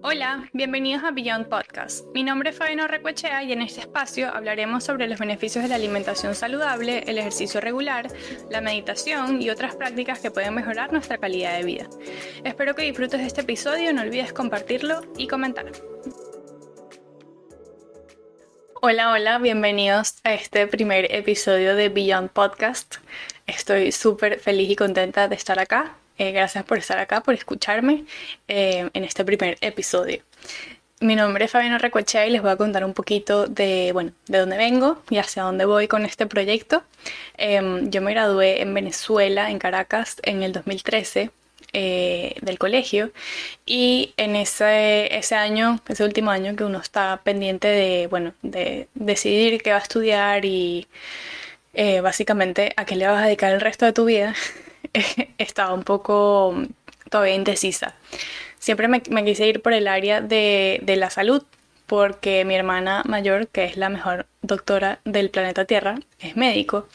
Hola, bienvenidos a Beyond Podcast. Mi nombre es Fabiano Recuechea y en este espacio hablaremos sobre los beneficios de la alimentación saludable, el ejercicio regular, la meditación y otras prácticas que pueden mejorar nuestra calidad de vida. Espero que disfrutes de este episodio, no olvides compartirlo y comentar. Hola, hola, bienvenidos a este primer episodio de Beyond Podcast. Estoy súper feliz y contenta de estar acá. Eh, gracias por estar acá, por escucharme eh, en este primer episodio. Mi nombre es Fabiana Recochea y les voy a contar un poquito de, bueno, de dónde vengo y hacia dónde voy con este proyecto. Em, yo me gradué en Venezuela, en Caracas, en el 2013 eh, del colegio y en ese, ese año, ese último año que uno está pendiente de, bueno, de decidir qué va a estudiar y básicamente a qué le vas a dedicar el resto de tu vida, estaba un poco todavía indecisa. Siempre me, quise ir por el área de, la salud, porque mi hermana mayor, que es la mejor doctora del planeta Tierra, es médico.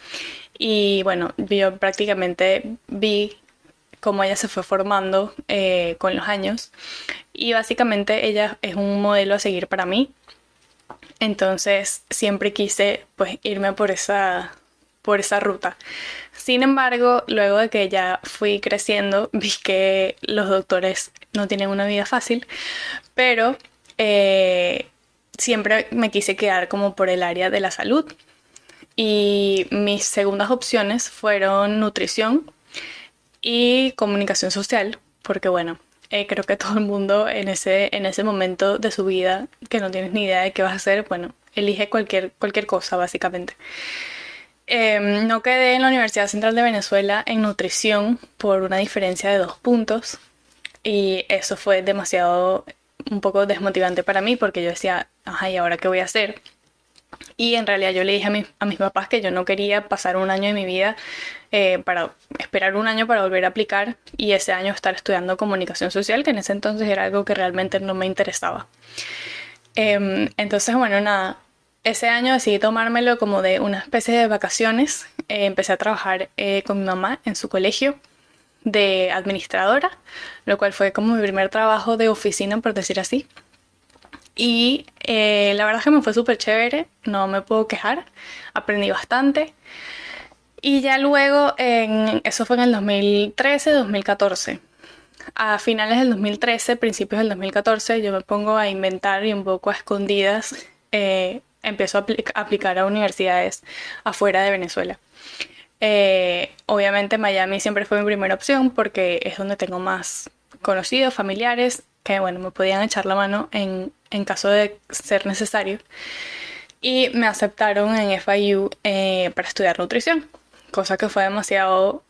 Y bueno, yo prácticamente vi cómo ella se fue formando eh, con los años. Y básicamente ella es un modelo a seguir para mí. Entonces siempre quise pues irme por esa, por esa ruta. Sin embargo, luego de que ya fui creciendo, vi que los doctores no tienen una vida fácil, pero eh, siempre me quise quedar como por el área de la salud. Y mis segundas opciones fueron nutrición y comunicación social, porque bueno, eh, creo que todo el mundo en ese, en ese momento de su vida que no tienes ni idea de qué vas a hacer, bueno, elige cualquier, cualquier cosa básicamente. Em, no quedé en la Universidad Central de Venezuela en nutrición por una diferencia de dos puntos y eso fue demasiado un poco desmotivante para mí porque yo decía, ajá, ¿y ahora qué voy a hacer? Y en realidad yo le dije a, a mis papás que yo no quería pasar un año de mi vida eh, para esperar un año para volver a aplicar y ese año estar estudiando comunicación social, que en ese entonces era algo que realmente no me interesaba. Em, entonces, bueno, nada, ese año decidí tomármelo como de una especie de vacaciones. Eh, empecé a trabajar eh, con mi mamá en su colegio de administradora, lo cual fue como mi primer trabajo de oficina, por decir así. Y eh, la verdad es que me fue súper chévere, no me puedo quejar, aprendí bastante. Y ya luego, en, eso fue en el 2013, 2014. A finales del 2013, principios del 2014, yo me pongo a inventar y un poco a escondidas empiezo a aplicar a universidades afuera de Venezuela. Eh, obviamente Miami siempre fue mi primera opción porque es donde tengo más conocidos, familiares, que bueno, me podían echar la mano en, caso de ser necesario. Y me aceptaron en FIU eh, para estudiar nutrición, cosa que fue demasiado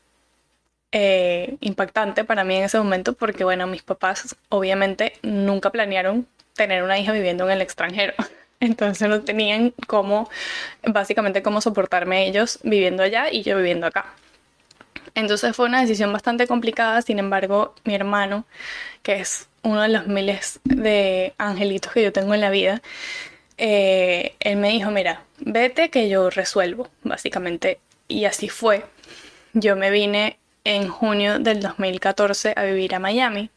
eh, impactante para mí en ese momento porque bueno, mis papás obviamente nunca planearon tener una hija viviendo en el extranjero. Entonces no tenían cómo, básicamente cómo soportarme ellos viviendo allá y yo viviendo acá. Entonces fue una decisión bastante complicada, sin embargo mi hermano, que es uno de los miles de angelitos que yo tengo en la vida, eh, él me dijo, mira, vete que yo resuelvo, básicamente. Y así fue. Yo me vine en junio del 2014 a vivir a Miami.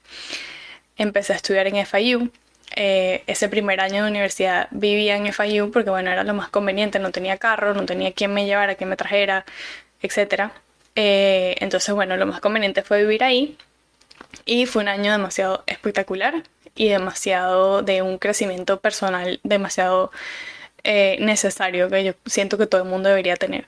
Empecé a estudiar en FIU eh, ese primer año de universidad vivía en FIU porque bueno, era lo más conveniente, no tenía carro, no tenía quien me llevara, quien me trajera, etc. Eh, entonces bueno, lo más conveniente fue vivir ahí y fue un año demasiado espectacular y demasiado de un crecimiento personal demasiado eh, necesario que yo siento que todo el mundo debería tener.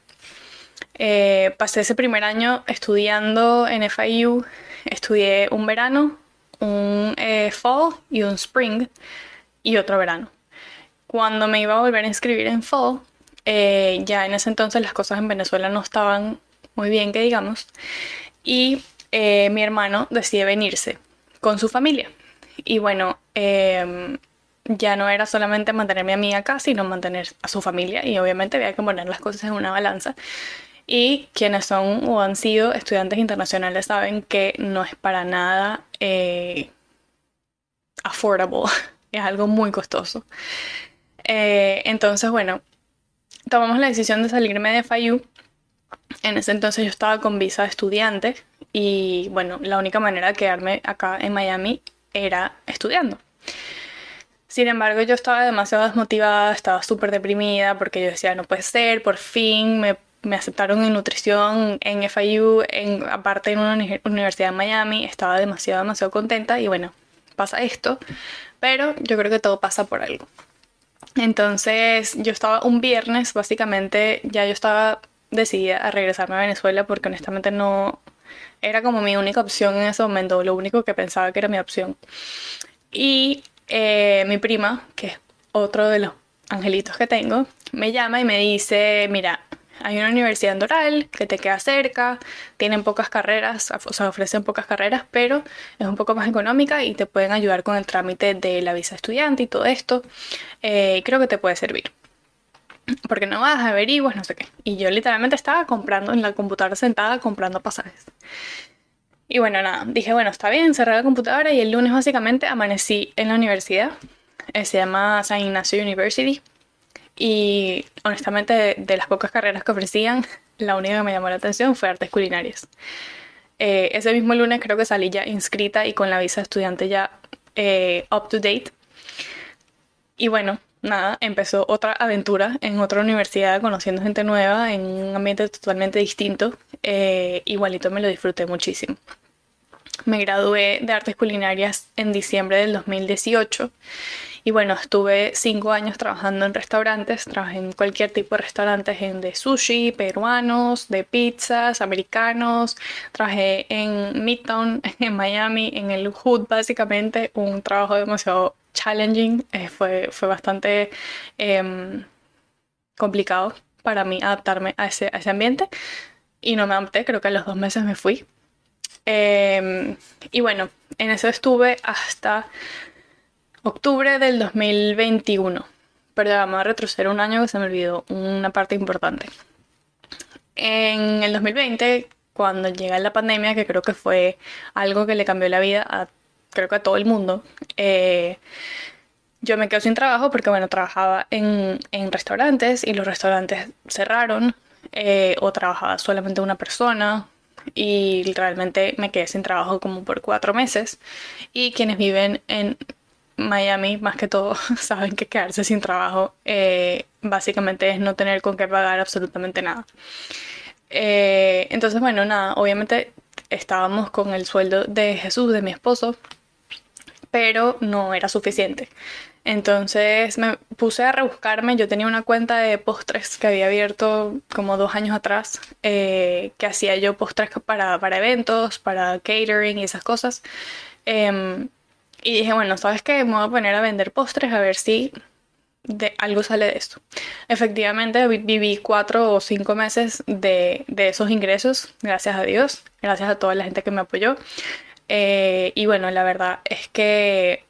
pasé ese primer año estudiando en FIU, estudié un verano, un eh, fall y un spring y otro verano. Cuando me iba a volver a inscribir en fall, eh, ya en ese entonces las cosas en Venezuela no estaban muy bien, que digamos, y eh, mi hermano decide venirse con su familia. Y bueno, em, ya no era solamente mantenerme a mí acá, sino mantener a su familia y obviamente había que poner las cosas en una balanza. Y quienes son o han sido estudiantes internacionales saben que no es para nada eh, affordable, es algo muy costoso. Eh, entonces, bueno, tomamos la decisión de salirme de FIU. En ese entonces yo estaba con visa de estudiante y bueno, la única manera de quedarme acá en Miami era estudiando. Sin embargo, yo estaba demasiado desmotivada, estaba súper deprimida porque yo decía, no puede ser, por fin me, me aceptaron en nutrición en FIU, en, aparte en una universidad en Miami, estaba demasiado, demasiado contenta y bueno, pasa esto, pero yo creo que todo pasa por algo. Entonces yo estaba un viernes, básicamente ya yo estaba decidida a regresarme a Venezuela porque honestamente no era como mi única opción en ese momento, lo único que pensaba que era mi opción. Y eh, mi prima, que es otro de los angelitos que tengo, me llama y me dice, mira, hay una universidad en Doral que te queda cerca, tienen pocas carreras, o sea, ofrecen pocas carreras, pero es un poco más económica y te pueden ayudar con el trámite de la visa estudiante y todo esto. Eh, creo que te puede servir. Porque no vas, averiguas, no sé qué. Y yo literalmente estaba comprando en la computadora sentada comprando pasajes. Y bueno, nada, dije, bueno, está bien, cerré la computadora y el lunes básicamente amanecí en la universidad. Eh, se llama San Ignacio University. Y honestamente, de, las pocas carreras que ofrecían, la única que me llamó la atención fue artes culinarias. Eh, ese mismo lunes creo que salí ya inscrita y con la visa estudiante ya eh, up to date. Y bueno, nada, empezó otra aventura en otra universidad, conociendo gente nueva, en un ambiente totalmente distinto. igualito me lo disfruté muchísimo. Me gradué de artes culinarias en diciembre del 2018 y bueno, estuve cinco años trabajando en restaurantes, trabajé en cualquier tipo de restaurantes, en de sushi, peruanos, de pizzas, americanos, trabajé en Midtown, en Miami, en el Hood básicamente, un trabajo demasiado challenging, eh, fue, fue bastante em, complicado para mí adaptarme a ese, a ese ambiente y no me adapté, creo que a los dos meses me fui Em, y bueno, en eso estuve hasta octubre del 2021. Pero vamos a retroceder un año que se me olvidó una parte importante. En el 2020, cuando llega la pandemia, que creo que fue algo que le cambió la vida a creo que a todo el mundo, eh, yo me quedo sin trabajo porque, bueno, trabajaba en, en restaurantes y los restaurantes cerraron eh, o trabajaba solamente una persona y realmente me quedé sin trabajo como por cuatro meses. Y quienes viven en Miami, más que todo, saben que quedarse sin trabajo eh, básicamente es no tener con qué pagar absolutamente nada. Eh, entonces, bueno, nada, obviamente estábamos con el sueldo de Jesús, de mi esposo, pero no era suficiente. Entonces me puse a rebuscarme, yo tenía una cuenta de postres que había abierto como dos años atrás, eh, que hacía yo postres para, para, eventos, para catering y esas cosas. Em, y dije, bueno, ¿sabes qué? Me voy a poner a vender postres a ver si de algo sale de esto. Efectivamente, viví cuatro o cinco meses de, de esos ingresos, gracias a Dios, gracias a toda la gente que me apoyó. Eh, y bueno, la verdad es que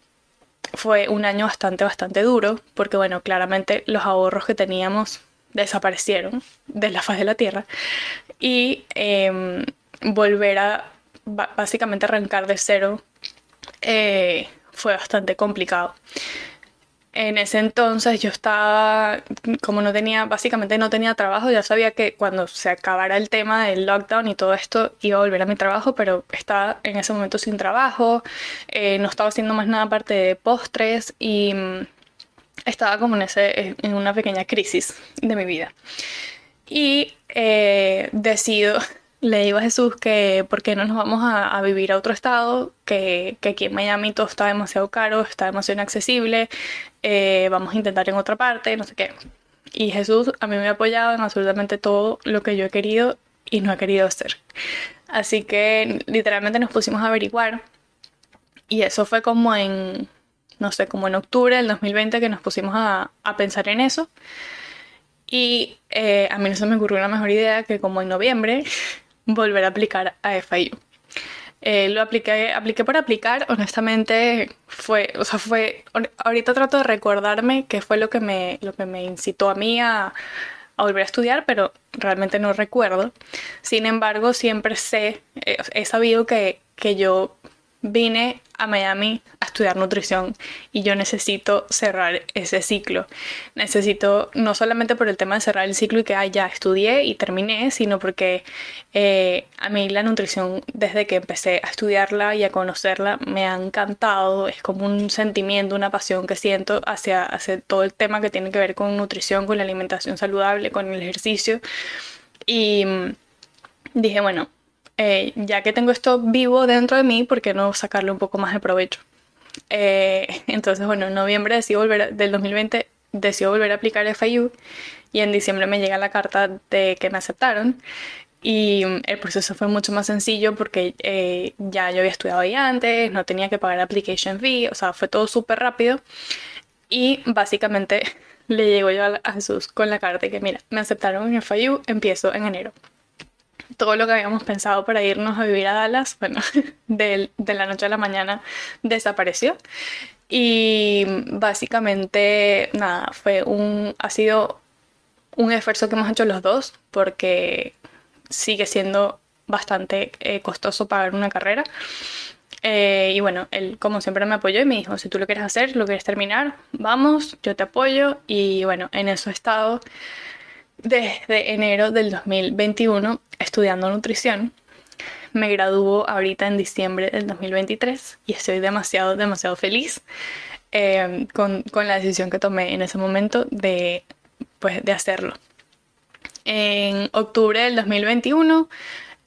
fue un año bastante, bastante duro, porque bueno, claramente los ahorros que teníamos desaparecieron de la faz de la tierra. Y em, volver a básicamente arrancar de cero eh, fue bastante complicado en ese entonces yo estaba, como no tenía, básicamente no tenía trabajo, ya sabía que cuando se acabara el tema del lockdown y todo esto iba a volver a mi trabajo, pero estaba en ese momento sin trabajo, eh, no estaba haciendo más nada aparte de postres y mm, estaba como en, ese, en una pequeña crisis de mi vida. Y eh, decido le digo a Jesús que por qué no nos vamos a, vivir a otro estado, que, que, aquí en Miami todo está demasiado caro, está demasiado inaccesible, eh, vamos a intentar en otra parte, no sé qué. Y Jesús a mí me ha apoyado en absolutamente todo lo que yo he querido y no he querido hacer. Así que literalmente nos pusimos a averiguar y eso fue como en, no sé, como en octubre del 2020 que nos pusimos a, a pensar en eso. Y eh, a mí no se me ocurrió una mejor idea que como en noviembre volver a aplicar a FIU. Eh, lo apliqué, apliqué por aplicar, honestamente fue, o sea, fue, ahorita trato de recordarme qué fue lo que me, lo que me incitó a mí a, a volver a estudiar, pero realmente no recuerdo. Sin embargo, siempre sé, eh, he sabido que, que yo vine a Miami a estudiar nutrición y yo necesito cerrar ese ciclo. Necesito, no solamente por el tema de cerrar el ciclo y que ya estudié y terminé, sino porque eh, a mí la nutrición desde que empecé a estudiarla y a conocerla me ha encantado. Es como un sentimiento, una pasión que siento hacia, hacia todo el tema que tiene que ver con nutrición, con la alimentación saludable, con el ejercicio. Y mm, dije, bueno, eh, ya que tengo esto vivo dentro de mí, ¿por qué no sacarle un poco más de provecho? Eh, entonces, bueno, en noviembre decido volver, del 2020 decido volver a aplicar FIU y en diciembre me llega la carta de que me aceptaron. Y mm, el proceso fue mucho más sencillo porque eh, ya yo había estudiado ahí antes, no tenía que pagar application fee, o sea, fue todo súper rápido. Y básicamente le llego yo a Jesús con la carta de que mira, me aceptaron en FIU, empiezo en enero todo lo que habíamos pensado para irnos a vivir a Dallas, bueno, de, la noche a la mañana desapareció. Y básicamente, nada, fue un, ha sido un esfuerzo que hemos hecho los dos porque sigue siendo bastante eh, costoso pagar una carrera. Eh, y bueno, él como siempre me apoyó y me dijo, si tú lo quieres hacer, lo quieres terminar, vamos, yo te apoyo. Y bueno, en eso he estado desde enero del 2021 estudiando nutrición. Me graduó ahorita en diciembre del 2023 y estoy demasiado, demasiado feliz eh, con, con, la decisión que tomé en ese momento de, pues, de hacerlo. En octubre del 2021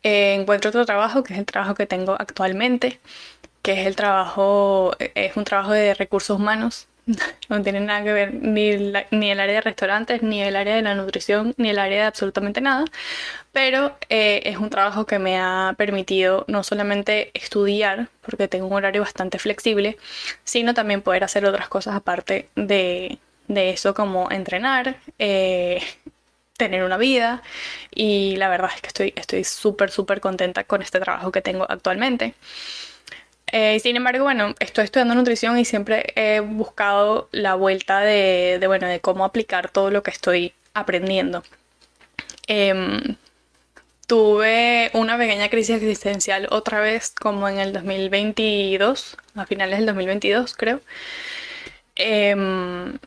eh, encuentro otro trabajo, que es el trabajo que tengo actualmente, que es el trabajo, es un trabajo de recursos humanos no tiene nada que ver ni, ni el área de restaurantes, ni el área de la nutrición, ni el área de absolutamente nada. Pero eh, es un trabajo que me ha permitido no solamente estudiar, porque tengo un horario bastante flexible, sino también poder hacer otras cosas aparte de, de eso, como entrenar, eh, tener una vida. Y la verdad es que estoy estoy súper, súper contenta con este trabajo que tengo actualmente. Eh, sin embargo, bueno, estoy estudiando nutrición y siempre he buscado la vuelta de, bueno, de cómo aplicar todo lo que estoy aprendiendo. Em, tuve una pequeña crisis existencial otra vez como en el 2022, a finales del 2022 creo. Em,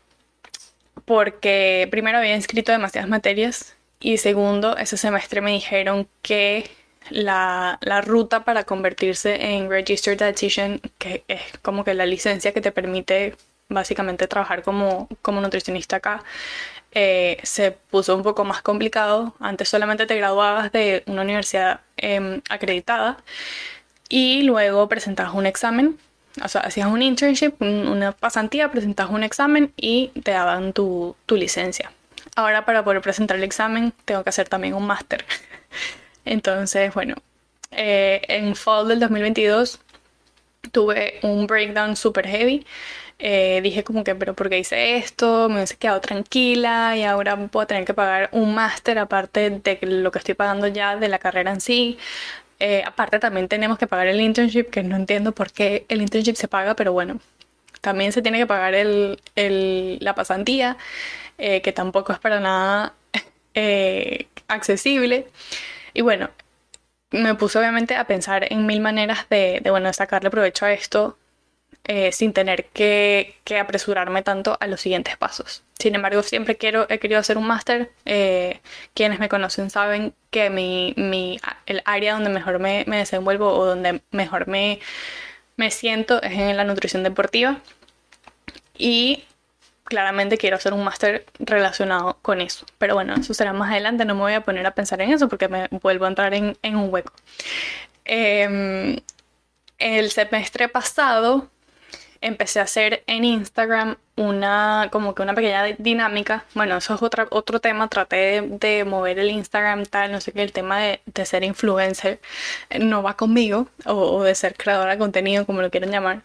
porque primero había inscrito demasiadas materias y segundo, ese semestre me dijeron que la, ruta para convertirse en Registered Dietitian, que es como que la licencia que te permite básicamente trabajar como, como nutricionista acá, eh, se puso un poco más complicado. Antes solamente te graduabas de una universidad em, acreditada y luego presentabas un examen. O sea, hacías un internship, una pasantía, presentabas un examen y te daban tu, tu licencia. Ahora para poder presentar el examen tengo que hacer también un máster. Entonces, bueno, eh, en fall del 2022 tuve un breakdown super heavy. Eh, dije como que, pero ¿por qué hice esto? Me hubiese quedado tranquila y ahora puedo tener que pagar un máster aparte de lo que estoy pagando ya de la carrera en sí. Eh, aparte también tenemos que pagar el internship, que no entiendo por qué el internship se paga, pero bueno, también se tiene que pagar el, la pasantía, que tampoco es para nada accesible. Y bueno, me puse obviamente a pensar en mil maneras de, bueno, sacarle provecho a esto eh, sin tener que, apresurarme tanto a los siguientes pasos. Sin embargo, siempre quiero, he querido hacer un máster. Eh, quienes me conocen saben que mi, el área donde mejor me, me, desenvuelvo o donde mejor me, me siento es en la nutrición deportiva. Y claramente quiero hacer un máster relacionado con eso. Pero bueno, eso será más adelante, no me voy a poner a pensar en eso porque me vuelvo a entrar en, un hueco. Em, el semestre pasado empecé a hacer en Instagram una como que una pequeña dinámica. Bueno, eso es otra, otro tema. Traté de, mover el Instagram tal, no sé qué, el tema de, ser influencer no va conmigo, o, de ser creadora de contenido, como lo quieran llamar.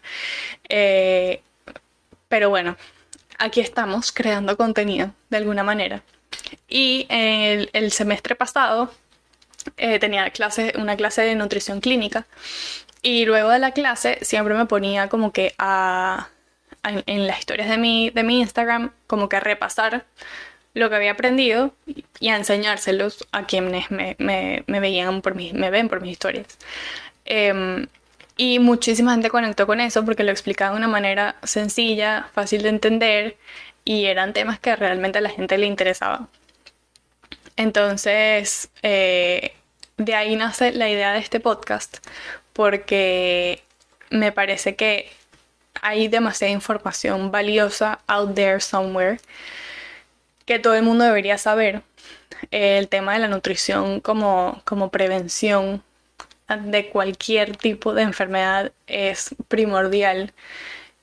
Eh, pero bueno, aquí estamos creando contenido de alguna manera. Y el, semestre pasado eh, tenía clase, una clase de nutrición clínica y luego de la clase siempre me ponía como que a, en, las historias de mi, de mi Instagram como que a repasar lo que había aprendido y a enseñárselos a quienes me, veían por me ven por mis historias. Em, Y muchísima gente conectó con eso porque lo explicaba de una manera sencilla, fácil de entender y eran temas que realmente a la gente le interesaba. Entonces, eh, de ahí nace la idea de este podcast porque me parece que hay demasiada información valiosa out there somewhere que todo el mundo debería saber. El tema de la nutrición como, como prevención de cualquier tipo de enfermedad es primordial.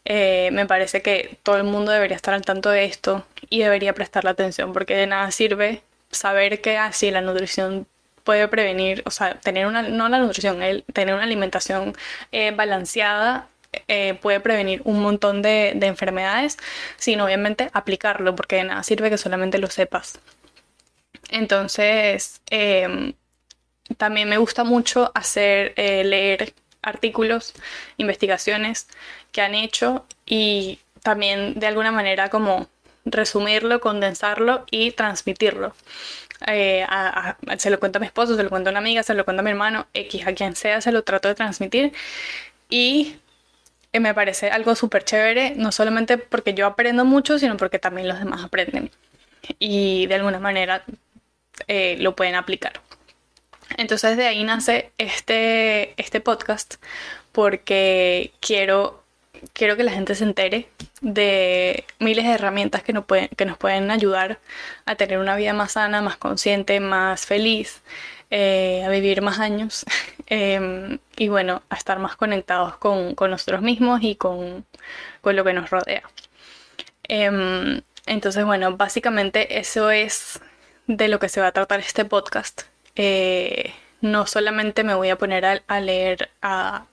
Eh, me parece que todo el mundo debería estar al tanto de esto y debería prestarle atención porque de nada sirve saber que así la nutrición puede prevenir, o sea, tener una, no la nutrición, el, tener una alimentación eh, balanceada eh, puede prevenir un montón de, enfermedades, sino obviamente aplicarlo, porque de nada sirve que solamente lo sepas. Entonces, em, también me gusta mucho hacer, eh, leer artículos, investigaciones que han hecho y también de alguna manera como resumirlo, condensarlo y transmitirlo. Eh, se lo cuento a mi esposo, se lo cuento a una amiga, se lo cuento a mi hermano, X, a quien sea, se lo trato de transmitir. Y eh, me parece algo súper chévere, no solamente porque yo aprendo mucho, sino porque también los demás aprenden. Y de alguna manera lo pueden aplicar. Entonces de ahí nace este, este podcast porque quiero quiero que la gente se entere de miles de herramientas que nos pueden, que nos pueden ayudar a tener una vida más sana, más consciente, más feliz, eh, a vivir más años em, y bueno, a estar más conectados con, nosotros mismos y con, lo que nos rodea. Em, entonces, bueno, básicamente eso es de lo que se va a tratar este podcast. Eh, no solamente me voy a poner a, leer, a,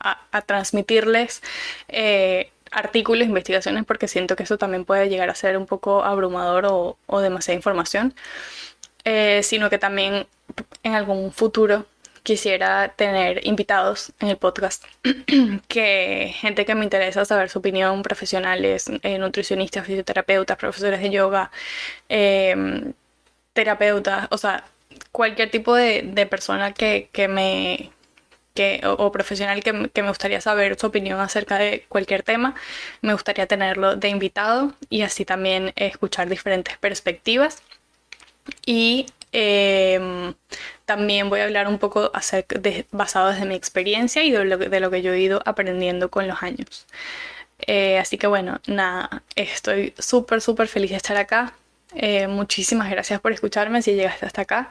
transmitirles eh, artículos, investigaciones, porque siento que eso también puede llegar a ser un poco abrumador o, demasiada información, eh, sino que también en algún futuro quisiera tener invitados en el podcast, que gente que me interesa saber su opinión, profesionales, nutricionistas, fisioterapeutas, profesores de yoga, terapeutas, o sea, cualquier tipo de, persona que, me que, o, profesional que, me gustaría saber su opinión acerca de cualquier tema, me gustaría tenerlo de invitado y así también escuchar diferentes perspectivas. Y em, también voy a hablar un poco acerca de, basado desde mi experiencia y de lo, de lo, que yo he ido aprendiendo con los años. Eh, así que bueno, nada, estoy súper, súper feliz de estar acá. Eh, muchísimas gracias por escucharme si llegaste hasta acá.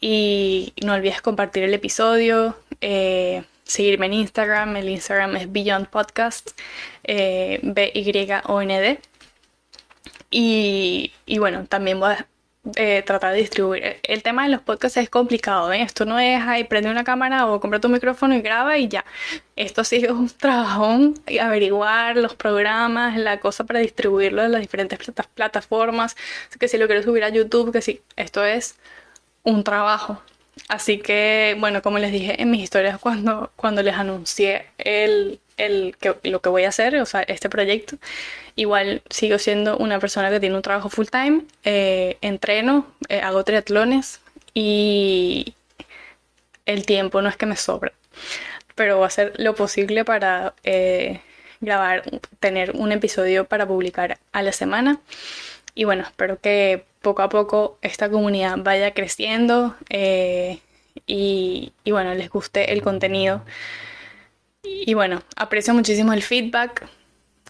Y no olvides compartir el episodio, eh, seguirme en Instagram. El Instagram es Beyond Podcast, eh, B-Y-O-N-D. Y, y bueno, también voy a eh, tratar de distribuir. El tema de los podcasts es complicado, ¿eh? Esto no es, ahí prende una cámara o compra tu micrófono y graba y ya. Esto sí es un trabajón, averiguar los programas, la cosa para distribuirlo en las diferentes plataformas. Que si lo quiero subir a YouTube, que sí, esto es un trabajo. Así que, bueno, como les dije en mis historias cuando, cuando les anuncié el, el, que, lo que voy a hacer, o sea, este proyecto, igual sigo siendo una persona que tiene un trabajo full time, eh, entreno, eh, hago triatlones y el tiempo no es que me sobra, pero voy a hacer lo posible para eh, grabar, tener un episodio para publicar a la semana. Y bueno, espero que poco a poco esta comunidad vaya creciendo y, y bueno, les guste el contenido. Y bueno, aprecio muchísimo el feedback,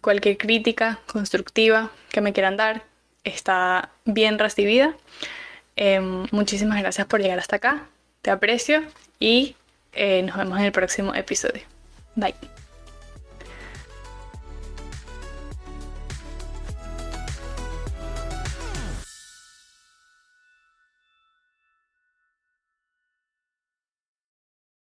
cualquier crítica constructiva que me quieran dar está bien recibida. Em, muchísimas gracias por llegar hasta acá, te aprecio y eh, nos vemos en el próximo episodio. Bye.